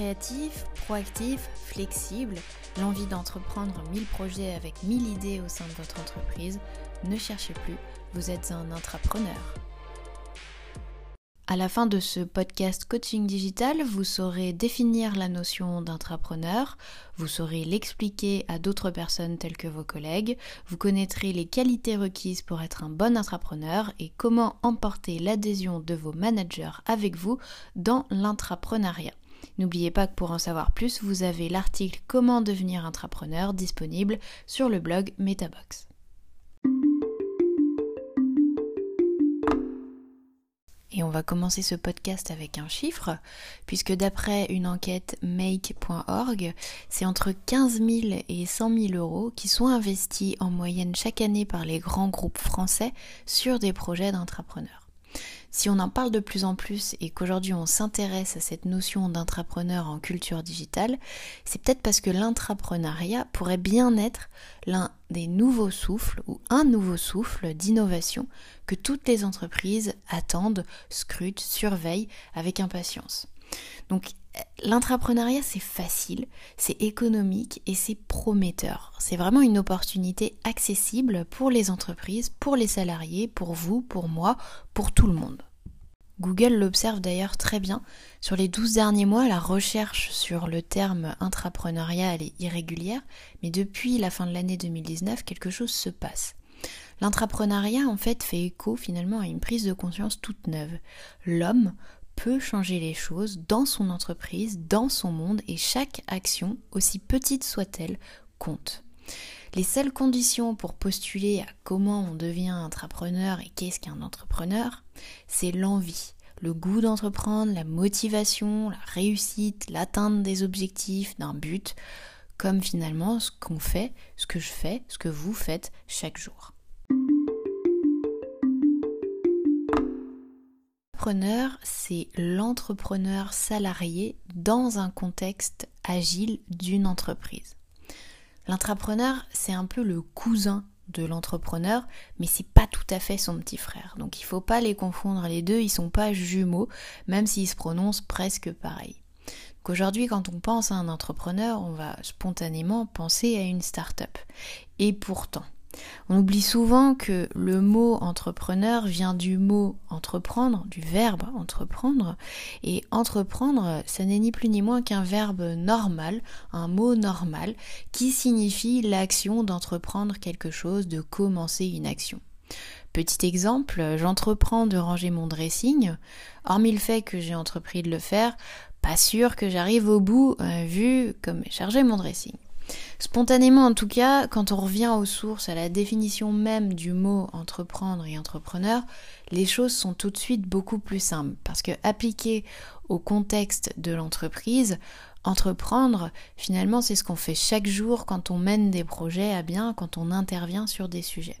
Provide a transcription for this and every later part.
créatif, proactif, flexible, l'envie d'entreprendre 1000 projets avec 1000 idées au sein de votre entreprise, ne cherchez plus, vous êtes un intrapreneur. À la fin de ce podcast coaching digital, vous saurez définir la notion d'intrapreneur, vous saurez l'expliquer à d'autres personnes telles que vos collègues, vous connaîtrez les qualités requises pour être un bon intrapreneur et comment emporter l'adhésion de vos managers avec vous dans l'intrapreneuriat. N'oubliez pas que pour en savoir plus, vous avez l'article Comment devenir intrapreneur disponible sur le blog Metabox. Et on va commencer ce podcast avec un chiffre, puisque d'après une enquête make.org, c'est entre 15 000 et 100 000 euros qui sont investis en moyenne chaque année par les grands groupes français sur des projets d'entrepreneurs. Si on en parle de plus en plus et qu'aujourd'hui on s'intéresse à cette notion d'intrapreneur en culture digitale, c'est peut-être parce que l'intrapreneuriat pourrait bien être l'un des nouveaux souffles ou un nouveau souffle d'innovation que toutes les entreprises attendent, scrutent, surveillent avec impatience. L'intrapreneuriat c'est facile, c'est économique et c'est prometteur. C'est vraiment une opportunité accessible pour les entreprises, pour les salariés, pour vous, pour moi, pour tout le monde. Google l'observe d'ailleurs très bien. Sur les 12 derniers mois, la recherche sur le terme intrapreneuriat est irrégulière, mais depuis la fin de l'année 2019, quelque chose se passe. L'intrapreneuriat en fait fait écho finalement à une prise de conscience toute neuve. L'homme peut changer les choses dans son entreprise, dans son monde, et chaque action, aussi petite soit-elle, compte. Les seules conditions pour postuler à comment on devient entrepreneur et qu'est-ce qu'un entrepreneur, c'est l'envie, le goût d'entreprendre, la motivation, la réussite, l'atteinte des objectifs, d'un but, comme finalement ce qu'on fait, ce que je fais, ce que vous faites chaque jour. L'entrepreneur, c'est l'entrepreneur salarié dans un contexte agile d'une entreprise. L'intrapreneur, c'est un peu le cousin de l'entrepreneur, mais c'est pas tout à fait son petit frère. Donc il faut pas les confondre les deux, ils sont pas jumeaux, même s'ils se prononcent presque pareil. Aujourd'hui, quand on pense à un entrepreneur, on va spontanément penser à une start-up. Et pourtant, on oublie souvent que le mot entrepreneur vient du mot entreprendre, du verbe entreprendre, et entreprendre, ça n'est ni plus ni moins qu'un verbe normal, un mot normal, qui signifie l'action d'entreprendre quelque chose, de commencer une action. Petit exemple, j'entreprends de ranger mon dressing, hormis le fait que j'ai entrepris de le faire, pas sûr que j'arrive au bout euh, vu comme j'ai chargé mon dressing. Spontanément en tout cas, quand on revient aux sources, à la définition même du mot entreprendre et entrepreneur, les choses sont tout de suite beaucoup plus simples parce que appliqué au contexte de l'entreprise, entreprendre, finalement, c'est ce qu'on fait chaque jour quand on mène des projets à bien, quand on intervient sur des sujets.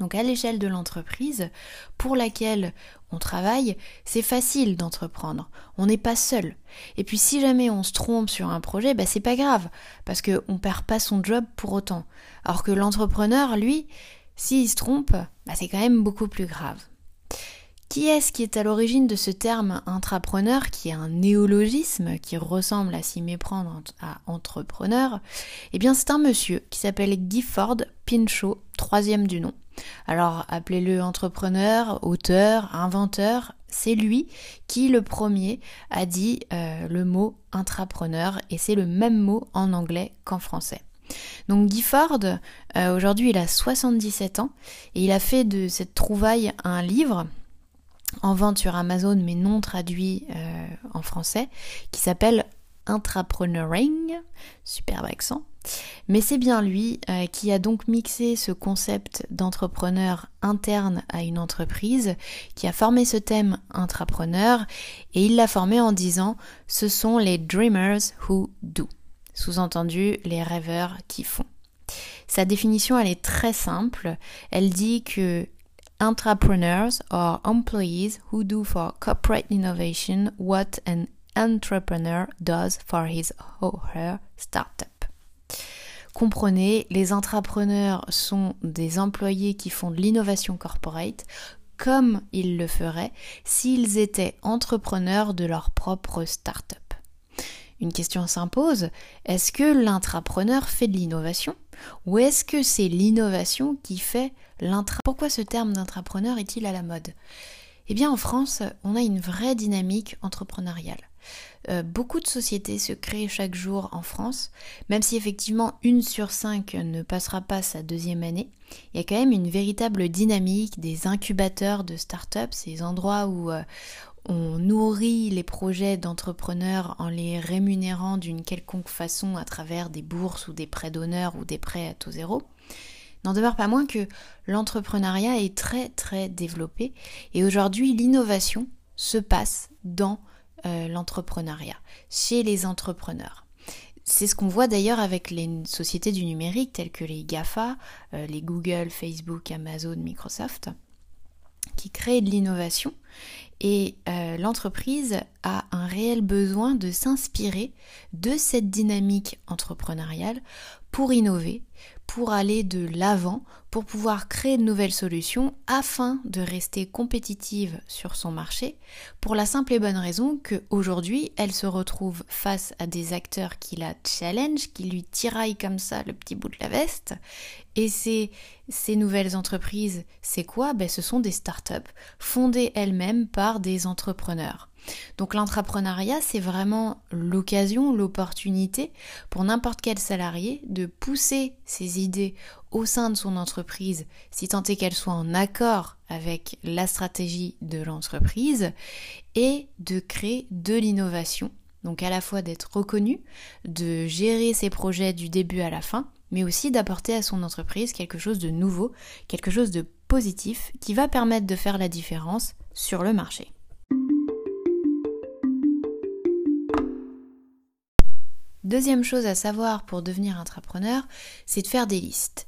Donc à l'échelle de l'entreprise pour laquelle on travaille, c'est facile d'entreprendre. On n'est pas seul. Et puis si jamais on se trompe sur un projet, bah c'est pas grave, parce qu'on perd pas son job pour autant. Alors que l'entrepreneur, lui, s'il se trompe, bah c'est quand même beaucoup plus grave. Qui est-ce qui est à l'origine de ce terme intrapreneur, qui est un néologisme, qui ressemble à s'y méprendre à entrepreneur? Eh bien, c'est un monsieur qui s'appelle Gifford Pinchot, troisième du nom. Alors, appelez-le entrepreneur, auteur, inventeur, c'est lui qui, le premier, a dit euh, le mot intrapreneur, et c'est le même mot en anglais qu'en français. Donc Gifford, euh, aujourd'hui il a 77 ans, et il a fait de cette trouvaille un livre en vente sur Amazon mais non traduit euh, en français, qui s'appelle Intrapreneuring, superbe accent. Mais c'est bien lui euh, qui a donc mixé ce concept d'entrepreneur interne à une entreprise, qui a formé ce thème intrapreneur, et il l'a formé en disant ce sont les dreamers who do. Sous-entendu, les rêveurs qui font. Sa définition, elle est très simple. Elle dit que Entrepreneurs are employees who do for corporate innovation what an entrepreneur does for his or her startup. Comprenez, les entrepreneurs sont des employés qui font de l'innovation corporate comme ils le feraient s'ils étaient entrepreneurs de leur propre startup. Une question s'impose, est-ce que l'intrapreneur fait de l'innovation ou est-ce que c'est l'innovation qui fait l'intra? Pourquoi ce terme d'intrapreneur est-il à la mode? Eh bien en France, on a une vraie dynamique entrepreneuriale. Euh, beaucoup de sociétés se créent chaque jour en France, même si effectivement une sur cinq ne passera pas sa deuxième année. Il y a quand même une véritable dynamique des incubateurs de start-up, ces endroits où euh, on nourrit les projets d'entrepreneurs en les rémunérant d'une quelconque façon à travers des bourses ou des prêts d'honneur ou des prêts à taux zéro. N'en demeure pas moins que l'entrepreneuriat est très très développé et aujourd'hui l'innovation se passe dans euh, l'entrepreneuriat, chez les entrepreneurs. C'est ce qu'on voit d'ailleurs avec les sociétés du numérique telles que les GAFA, euh, les Google, Facebook, Amazon, Microsoft, qui créent de l'innovation. Et euh, l'entreprise a un réel besoin de s'inspirer de cette dynamique entrepreneuriale pour innover, pour aller de l'avant, pour pouvoir créer de nouvelles solutions afin de rester compétitive sur son marché, pour la simple et bonne raison qu'aujourd'hui, elle se retrouve face à des acteurs qui la challenge, qui lui tiraillent comme ça le petit bout de la veste. Et ces, ces nouvelles entreprises, c'est quoi? Ben, Ce sont des startups fondées elles-mêmes par des entrepreneurs. Donc l'entrepreneuriat, c'est vraiment l'occasion, l'opportunité pour n'importe quel salarié de pousser ses idées au sein de son entreprise, si tant est qu'elle soit en accord avec la stratégie de l'entreprise, et de créer de l'innovation. Donc à la fois d'être reconnu, de gérer ses projets du début à la fin, mais aussi d'apporter à son entreprise quelque chose de nouveau, quelque chose de positif qui va permettre de faire la différence sur le marché. Deuxième chose à savoir pour devenir entrepreneur, c'est de faire des listes.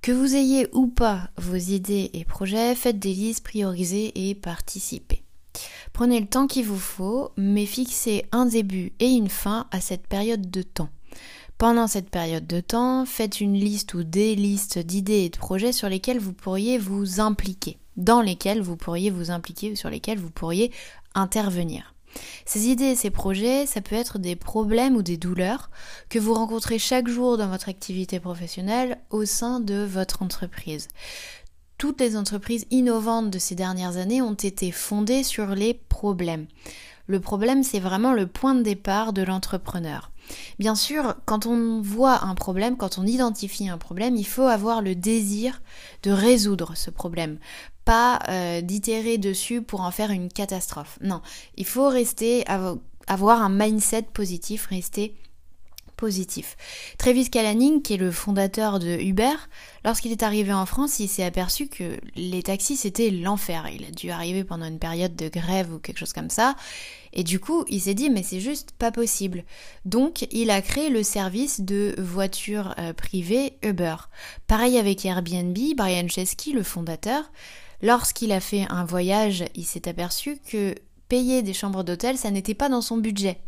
Que vous ayez ou pas vos idées et projets, faites des listes, priorisez et participez. Prenez le temps qu'il vous faut, mais fixez un début et une fin à cette période de temps. Pendant cette période de temps, faites une liste ou des listes d'idées et de projets sur lesquels vous pourriez vous impliquer, dans lesquels vous pourriez vous impliquer ou sur lesquels vous pourriez intervenir. Ces idées ces projets, ça peut être des problèmes ou des douleurs que vous rencontrez chaque jour dans votre activité professionnelle au sein de votre entreprise. Toutes les entreprises innovantes de ces dernières années ont été fondées sur les problèmes. Le problème, c'est vraiment le point de départ de l'entrepreneur. Bien sûr, quand on voit un problème, quand on identifie un problème, il faut avoir le désir de résoudre ce problème pas euh, d'itérer dessus pour en faire une catastrophe. Non, il faut rester, avoir un mindset positif, rester positif. Travis Kalanick, qui est le fondateur de Uber, lorsqu'il est arrivé en France, il s'est aperçu que les taxis c'était l'enfer. Il a dû arriver pendant une période de grève ou quelque chose comme ça. Et du coup, il s'est dit mais c'est juste pas possible. Donc, il a créé le service de voiture euh, privée Uber. Pareil avec Airbnb, Brian Chesky, le fondateur, Lorsqu'il a fait un voyage, il s'est aperçu que payer des chambres d'hôtel, ça n'était pas dans son budget.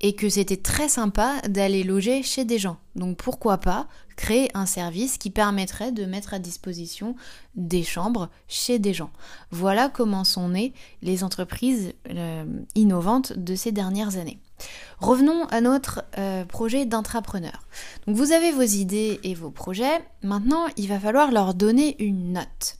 Et que c'était très sympa d'aller loger chez des gens. Donc pourquoi pas créer un service qui permettrait de mettre à disposition des chambres chez des gens. Voilà comment sont nées les entreprises euh, innovantes de ces dernières années. Revenons à notre euh, projet d'intrapreneur. Donc vous avez vos idées et vos projets, maintenant il va falloir leur donner une note.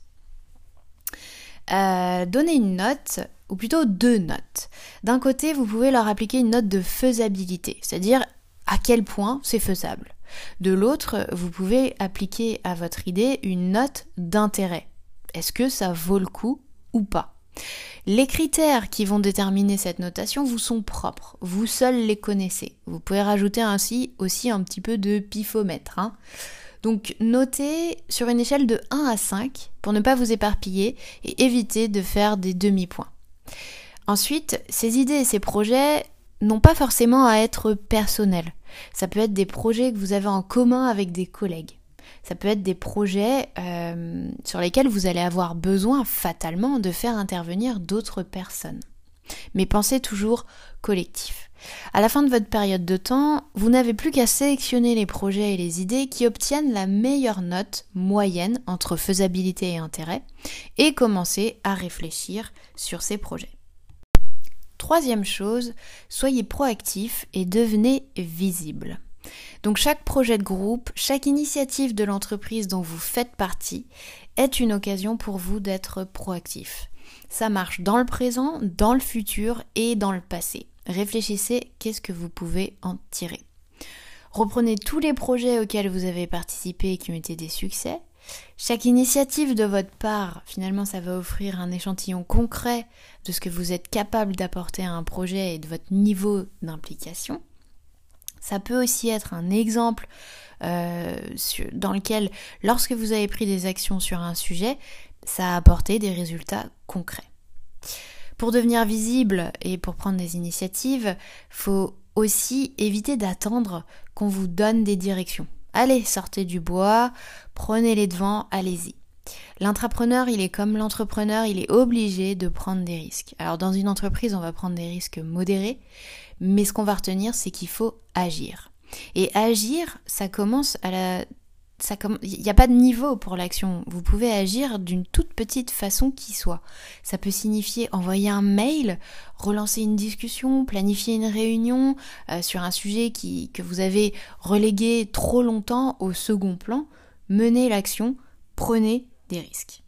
Euh, donner une note, ou plutôt deux notes. D'un côté, vous pouvez leur appliquer une note de faisabilité, c'est-à-dire à quel point c'est faisable. De l'autre, vous pouvez appliquer à votre idée une note d'intérêt. Est-ce que ça vaut le coup ou pas? Les critères qui vont déterminer cette notation vous sont propres, vous seuls les connaissez. Vous pouvez rajouter ainsi aussi un petit peu de pifomètre. Hein. Donc notez sur une échelle de 1 à 5 pour ne pas vous éparpiller et éviter de faire des demi-points. Ensuite, ces idées et ces projets n'ont pas forcément à être personnels. Ça peut être des projets que vous avez en commun avec des collègues. Ça peut être des projets euh, sur lesquels vous allez avoir besoin fatalement de faire intervenir d'autres personnes. Mais pensez toujours collectif. À la fin de votre période de temps, vous n'avez plus qu'à sélectionner les projets et les idées qui obtiennent la meilleure note moyenne entre faisabilité et intérêt et commencer à réfléchir sur ces projets. Troisième chose, soyez proactif et devenez visible. Donc chaque projet de groupe, chaque initiative de l'entreprise dont vous faites partie est une occasion pour vous d'être proactif. Ça marche dans le présent, dans le futur et dans le passé. Réfléchissez qu'est-ce que vous pouvez en tirer. Reprenez tous les projets auxquels vous avez participé et qui ont été des succès. Chaque initiative de votre part, finalement, ça va offrir un échantillon concret de ce que vous êtes capable d'apporter à un projet et de votre niveau d'implication. Ça peut aussi être un exemple euh, dans lequel, lorsque vous avez pris des actions sur un sujet, ça a apporté des résultats concrets. Pour devenir visible et pour prendre des initiatives, faut aussi éviter d'attendre qu'on vous donne des directions. Allez, sortez du bois, prenez les devants, allez-y. L'intrapreneur, il est comme l'entrepreneur, il est obligé de prendre des risques. Alors dans une entreprise, on va prendre des risques modérés, mais ce qu'on va retenir, c'est qu'il faut agir. Et agir, ça commence à la il n'y a pas de niveau pour l'action. Vous pouvez agir d'une toute petite façon qui soit. Ça peut signifier envoyer un mail, relancer une discussion, planifier une réunion euh, sur un sujet que vous avez relégué trop longtemps au second plan. Menez l'action, prenez des risques.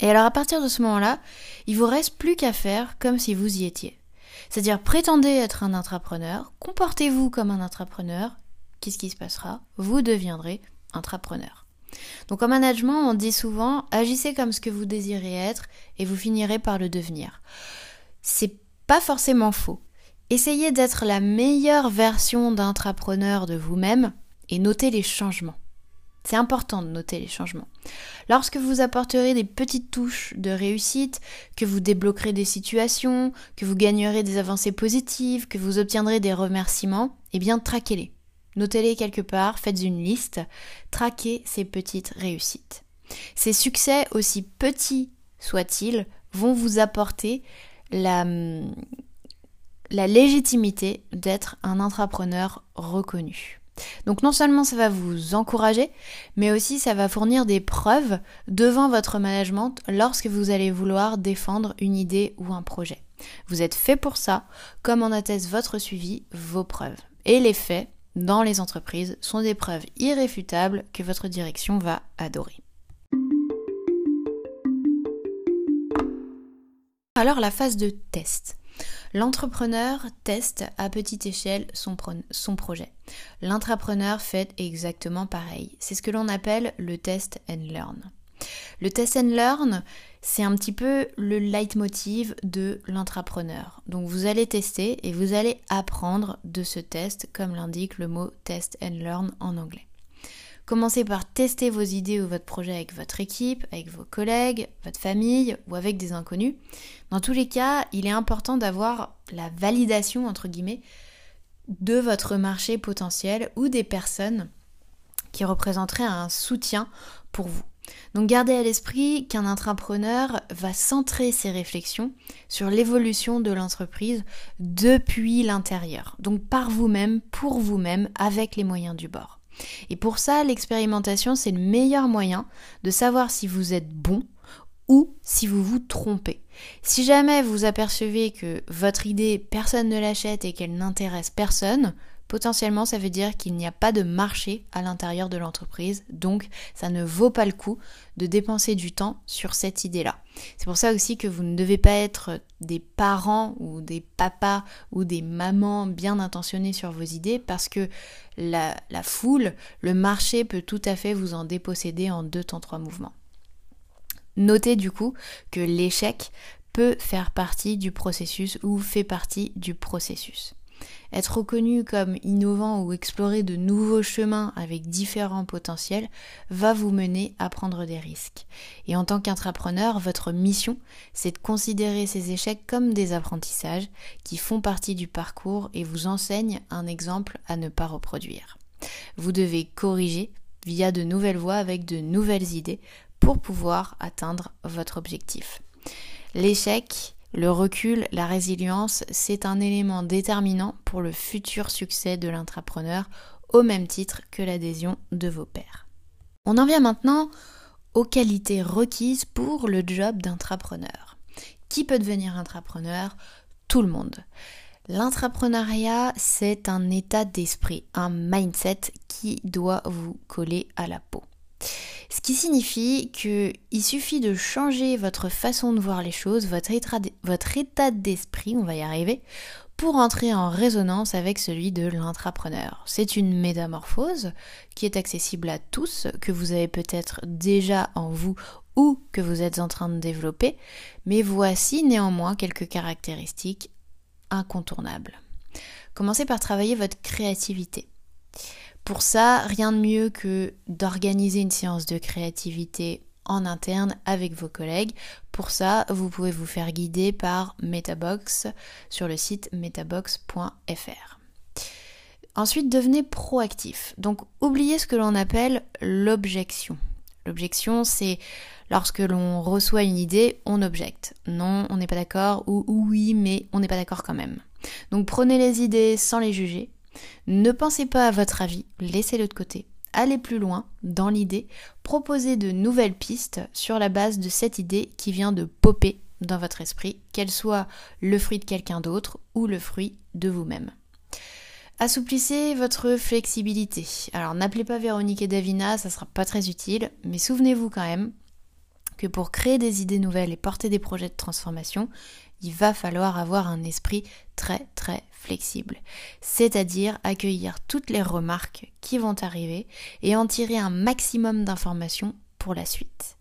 Et alors à partir de ce moment-là, il vous reste plus qu'à faire comme si vous y étiez. C'est-à-dire prétendez être un intrapreneur, comportez-vous comme un intrapreneur, qu'est-ce qui se passera? Vous deviendrez Donc en management, on dit souvent agissez comme ce que vous désirez être et vous finirez par le devenir. C'est pas forcément faux. Essayez d'être la meilleure version d'intrapreneur de vous-même et notez les changements. C'est important de noter les changements. Lorsque vous apporterez des petites touches de réussite, que vous débloquerez des situations, que vous gagnerez des avancées positives, que vous obtiendrez des remerciements, eh bien traquez-les. Notez-les quelque part, faites une liste, traquez ces petites réussites. Ces succès, aussi petits soient-ils, vont vous apporter la, la légitimité d'être un entrepreneur reconnu. Donc non seulement ça va vous encourager, mais aussi ça va fournir des preuves devant votre management lorsque vous allez vouloir défendre une idée ou un projet. Vous êtes fait pour ça, comme en atteste votre suivi, vos preuves. Et les faits dans les entreprises sont des preuves irréfutables que votre direction va adorer. Alors la phase de test. L'entrepreneur teste à petite échelle son, projet. L'intrapreneur fait exactement pareil. C'est ce que l'on appelle le test and learn. Le test and learn, c'est un petit peu le leitmotiv de l'intrapreneur. Donc vous allez tester et vous allez apprendre de ce test, comme l'indique le mot test and learn en anglais. Commencez par tester vos idées ou votre projet avec votre équipe, avec vos collègues, votre famille ou avec des inconnus. Dans tous les cas, il est important d'avoir la validation, entre guillemets, de votre marché potentiel ou des personnes qui représenteraient un soutien pour vous. Donc gardez à l'esprit qu'un intrapreneur va centrer ses réflexions sur l'évolution de l'entreprise depuis l'intérieur. Donc par vous-même, pour vous-même, avec les moyens du bord. Et pour ça, l'expérimentation, c'est le meilleur moyen de savoir si vous êtes bon ou si vous vous trompez. Si jamais vous apercevez que votre idée, personne ne l'achète et qu'elle n'intéresse personne, potentiellement ça veut dire qu'il n'y a pas de marché à l'intérieur de l'entreprise, donc ça ne vaut pas le coup de dépenser du temps sur cette idée-là. C'est pour ça aussi que vous ne devez pas être des parents ou des papas ou des mamans bien intentionnés sur vos idées parce que la, foule, le marché peut tout à fait vous en déposséder en deux temps trois mouvements. Notez du coup que l'échec peut faire partie du processus ou fait partie du processus. Être reconnu comme innovant ou explorer de nouveaux chemins avec différents potentiels va vous mener à prendre des risques. Et en tant qu'entrepreneur, votre mission, c'est de considérer ces échecs comme des apprentissages qui font partie du parcours et vous enseignent un exemple à ne pas reproduire. Vous devez corriger via de nouvelles voies avec de nouvelles idées pour pouvoir atteindre votre objectif. L'échec le recul, la résilience, c'est un élément déterminant pour le futur succès de l'intrapreneur, au même titre que l'adhésion de vos pairs. On en vient maintenant aux qualités requises pour le job d'intrapreneur. Qui peut devenir intrapreneur? Tout le monde. L'intrapreneuriat, c'est un état d'esprit, un mindset qui doit vous coller à la peau. Ce qui signifie qu'il suffit de changer votre façon de voir les choses, votre état d'esprit, on va y arriver, pour entrer en résonance avec celui de l'intrapreneur. C'est une métamorphose qui est accessible à tous, que vous avez peut-être déjà en vous ou que vous êtes en train de développer, mais voici néanmoins quelques caractéristiques incontournables. Commencez par travailler votre créativité. Pour ça, rien de mieux que d'organiser une séance de créativité en interne avec vos collègues. Pour ça, vous pouvez vous faire guider par Metabox sur le site metabox.fr. Ensuite, devenez proactif. Donc, oubliez ce que l'on appelle l'objection. L'objection, c'est lorsque l'on reçoit une idée, on objecte. Non, on n'est pas d'accord, ou oui, mais on n'est pas d'accord quand même. Donc, prenez les idées sans les juger. Ne pensez pas à votre avis, laissez-le de côté aller plus loin dans l'idée, proposer de nouvelles pistes sur la base de cette idée qui vient de popper dans votre esprit, qu'elle soit le fruit de quelqu'un d'autre ou le fruit de vous-même. Assouplissez votre flexibilité. Alors n'appelez pas Véronique et Davina, ça sera pas très utile, mais souvenez-vous quand même que pour créer des idées nouvelles et porter des projets de transformation, il va falloir avoir un esprit très très flexible, c'est-à-dire accueillir toutes les remarques qui vont arriver et en tirer un maximum d'informations pour la suite.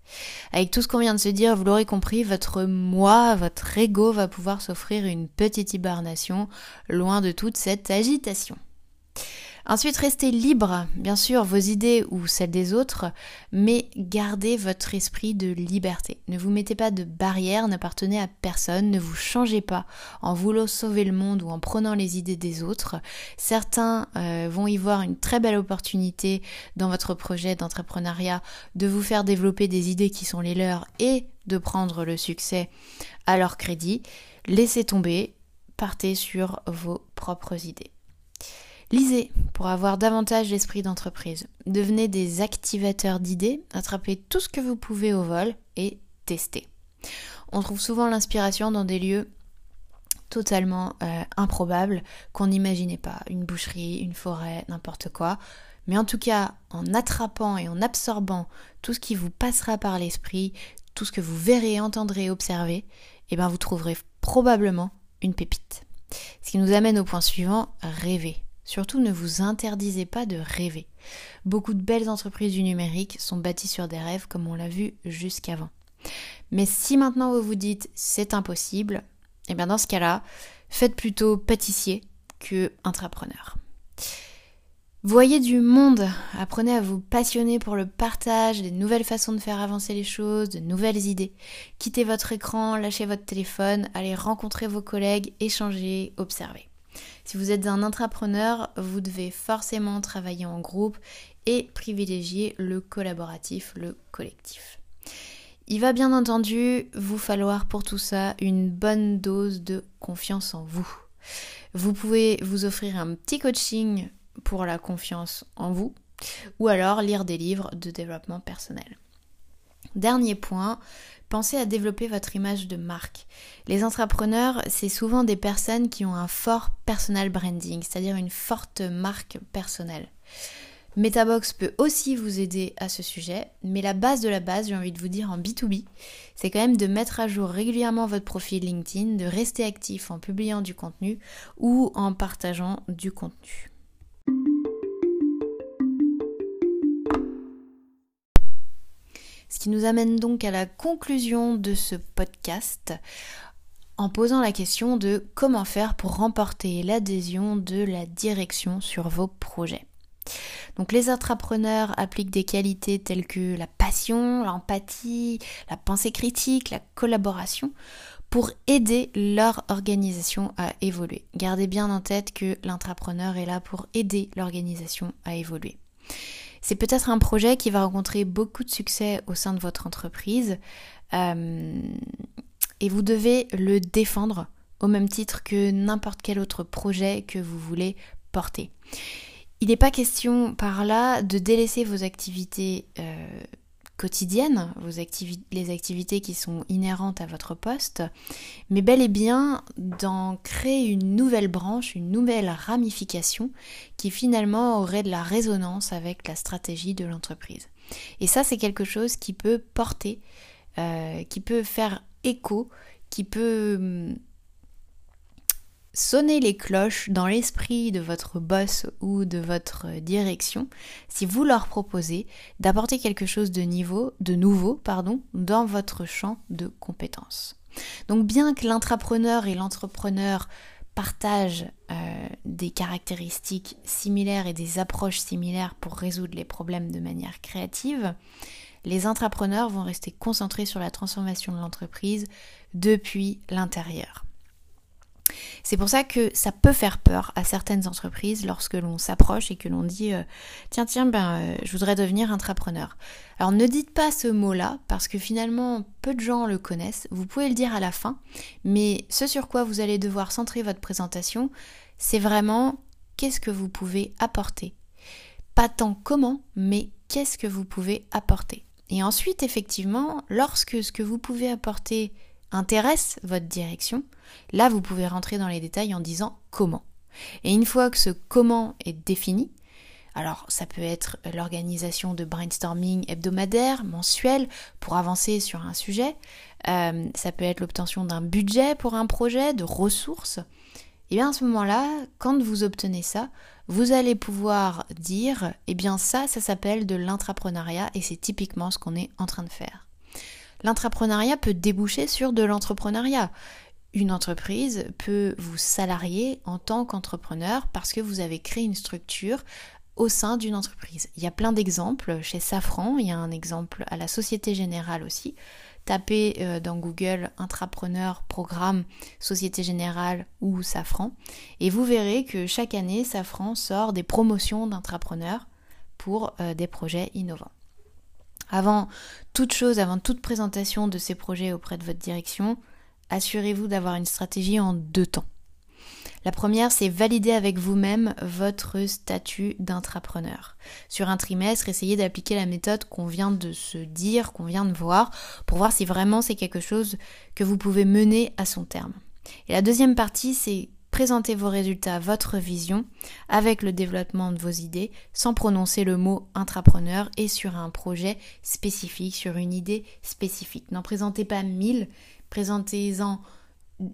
Avec tout ce qu'on vient de se dire, vous l'aurez compris, votre moi, votre ego va pouvoir s'offrir une petite hibernation loin de toute cette agitation. Ensuite, restez libre, bien sûr, vos idées ou celles des autres, mais gardez votre esprit de liberté. Ne vous mettez pas de barrières, n'appartenez à personne, ne vous changez pas en voulant sauver le monde ou en prenant les idées des autres. Certains euh, vont y voir une très belle opportunité dans votre projet d'entrepreneuriat de vous faire développer des idées qui sont les leurs et de prendre le succès à leur crédit. Laissez tomber, partez sur vos propres idées. Lisez pour avoir davantage l'esprit d'entreprise. Devenez des activateurs d'idées, attrapez tout ce que vous pouvez au vol et testez. On trouve souvent l'inspiration dans des lieux totalement euh, improbables qu'on n'imaginait pas. Une boucherie, une forêt, n'importe quoi. Mais en tout cas, en attrapant et en absorbant tout ce qui vous passera par l'esprit, tout ce que vous verrez, entendrez, observer, eh bien vous trouverez probablement une pépite. Ce qui nous amène au point suivant, rêver. Surtout ne vous interdisez pas de rêver. Beaucoup de belles entreprises du numérique sont bâties sur des rêves comme on l'a vu jusqu'avant. Mais si maintenant vous vous dites c'est impossible, eh bien dans ce cas-là, faites plutôt pâtissier que intrapreneur. Voyez du monde, apprenez à vous passionner pour le partage, des nouvelles façons de faire avancer les choses, de nouvelles idées. Quittez votre écran, lâchez votre téléphone, allez rencontrer vos collègues, échanger, observer. Si vous êtes un entrepreneur, vous devez forcément travailler en groupe et privilégier le collaboratif, le collectif. Il va bien entendu vous falloir pour tout ça une bonne dose de confiance en vous. Vous pouvez vous offrir un petit coaching pour la confiance en vous ou alors lire des livres de développement personnel. Dernier point, pensez à développer votre image de marque. Les entrepreneurs, c'est souvent des personnes qui ont un fort personal branding, c'est-à-dire une forte marque personnelle. Metabox peut aussi vous aider à ce sujet, mais la base de la base, j'ai envie de vous dire en B2B, c'est quand même de mettre à jour régulièrement votre profil LinkedIn, de rester actif en publiant du contenu ou en partageant du contenu. Ce qui nous amène donc à la conclusion de ce podcast en posant la question de comment faire pour remporter l'adhésion de la direction sur vos projets. Donc les entrepreneurs appliquent des qualités telles que la passion, l'empathie, la pensée critique, la collaboration pour aider leur organisation à évoluer. Gardez bien en tête que l'entrepreneur est là pour aider l'organisation à évoluer. C'est peut-être un projet qui va rencontrer beaucoup de succès au sein de votre entreprise euh, et vous devez le défendre au même titre que n'importe quel autre projet que vous voulez porter. Il n'est pas question par là de délaisser vos activités euh, quotidienne, vos les activités qui sont inhérentes à votre poste, mais bel et bien d'en créer une nouvelle branche, une nouvelle ramification qui finalement aurait de la résonance avec la stratégie de l'entreprise. Et ça, c'est quelque chose qui peut porter, euh, qui peut faire écho, qui peut sonner les cloches dans l'esprit de votre boss ou de votre direction si vous leur proposez d'apporter quelque chose de, niveau, de nouveau dans votre champ de compétences. Donc bien que l'intrapreneur et l'entrepreneur partagent euh, des caractéristiques similaires et des approches similaires pour résoudre les problèmes de manière créative, les intrapreneurs vont rester concentrés sur la transformation de l'entreprise depuis l'intérieur. C'est pour ça que ça peut faire peur à certaines entreprises lorsque l'on s'approche et que l'on dit euh, tiens tiens ben euh, je voudrais devenir intrapreneur. Alors ne dites pas ce mot-là parce que finalement peu de gens le connaissent. Vous pouvez le dire à la fin, mais ce sur quoi vous allez devoir centrer votre présentation, c'est vraiment qu'est-ce que vous pouvez apporter? Pas tant comment, mais qu'est-ce que vous pouvez apporter? Et ensuite, effectivement, lorsque ce que vous pouvez apporter intéresse votre direction, là vous pouvez rentrer dans les détails en disant comment. Et une fois que ce comment est défini, alors ça peut être l'organisation de brainstorming hebdomadaire, mensuel, pour avancer sur un sujet, euh, ça peut être l'obtention d'un budget pour un projet, de ressources. Et bien à ce moment-là, quand vous obtenez ça, vous allez pouvoir dire, eh bien ça, ça s'appelle de l'intrapreneuriat et c'est typiquement ce qu'on est en train de faire l'entrepreneuriat peut déboucher sur de l'entrepreneuriat. Une entreprise peut vous salarier en tant qu'entrepreneur parce que vous avez créé une structure au sein d'une entreprise. Il y a plein d'exemples chez Safran, il y a un exemple à la Société Générale aussi. Tapez euh, dans Google intrapreneur programme Société Générale ou Safran et vous verrez que chaque année Safran sort des promotions d'entrepreneurs pour euh, des projets innovants. Avant toute chose, avant toute présentation de ces projets auprès de votre direction, assurez-vous d'avoir une stratégie en deux temps. La première, c'est valider avec vous-même votre statut d'intrapreneur. Sur un trimestre, essayez d'appliquer la méthode qu'on vient de se dire, qu'on vient de voir, pour voir si vraiment c'est quelque chose que vous pouvez mener à son terme. Et la deuxième partie, c'est Présentez vos résultats, votre vision, avec le développement de vos idées, sans prononcer le mot intrapreneur et sur un projet spécifique, sur une idée spécifique. N'en présentez pas mille, présentez-en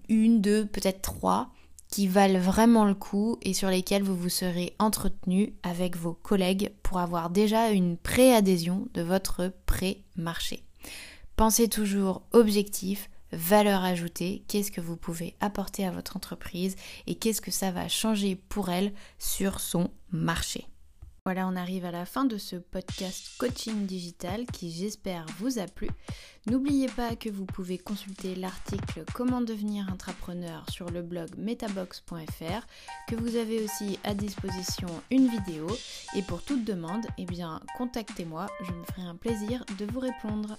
une, deux, peut-être trois qui valent vraiment le coup et sur lesquels vous vous serez entretenu avec vos collègues pour avoir déjà une préadhésion de votre pré-marché. Pensez toujours objectif, valeur ajoutée, qu'est-ce que vous pouvez apporter à votre entreprise et qu'est-ce que ça va changer pour elle sur son marché. Voilà, on arrive à la fin de ce podcast coaching digital qui j'espère vous a plu. N'oubliez pas que vous pouvez consulter l'article Comment devenir entrepreneur sur le blog metabox.fr, que vous avez aussi à disposition une vidéo et pour toute demande, eh bien contactez-moi, je me ferai un plaisir de vous répondre.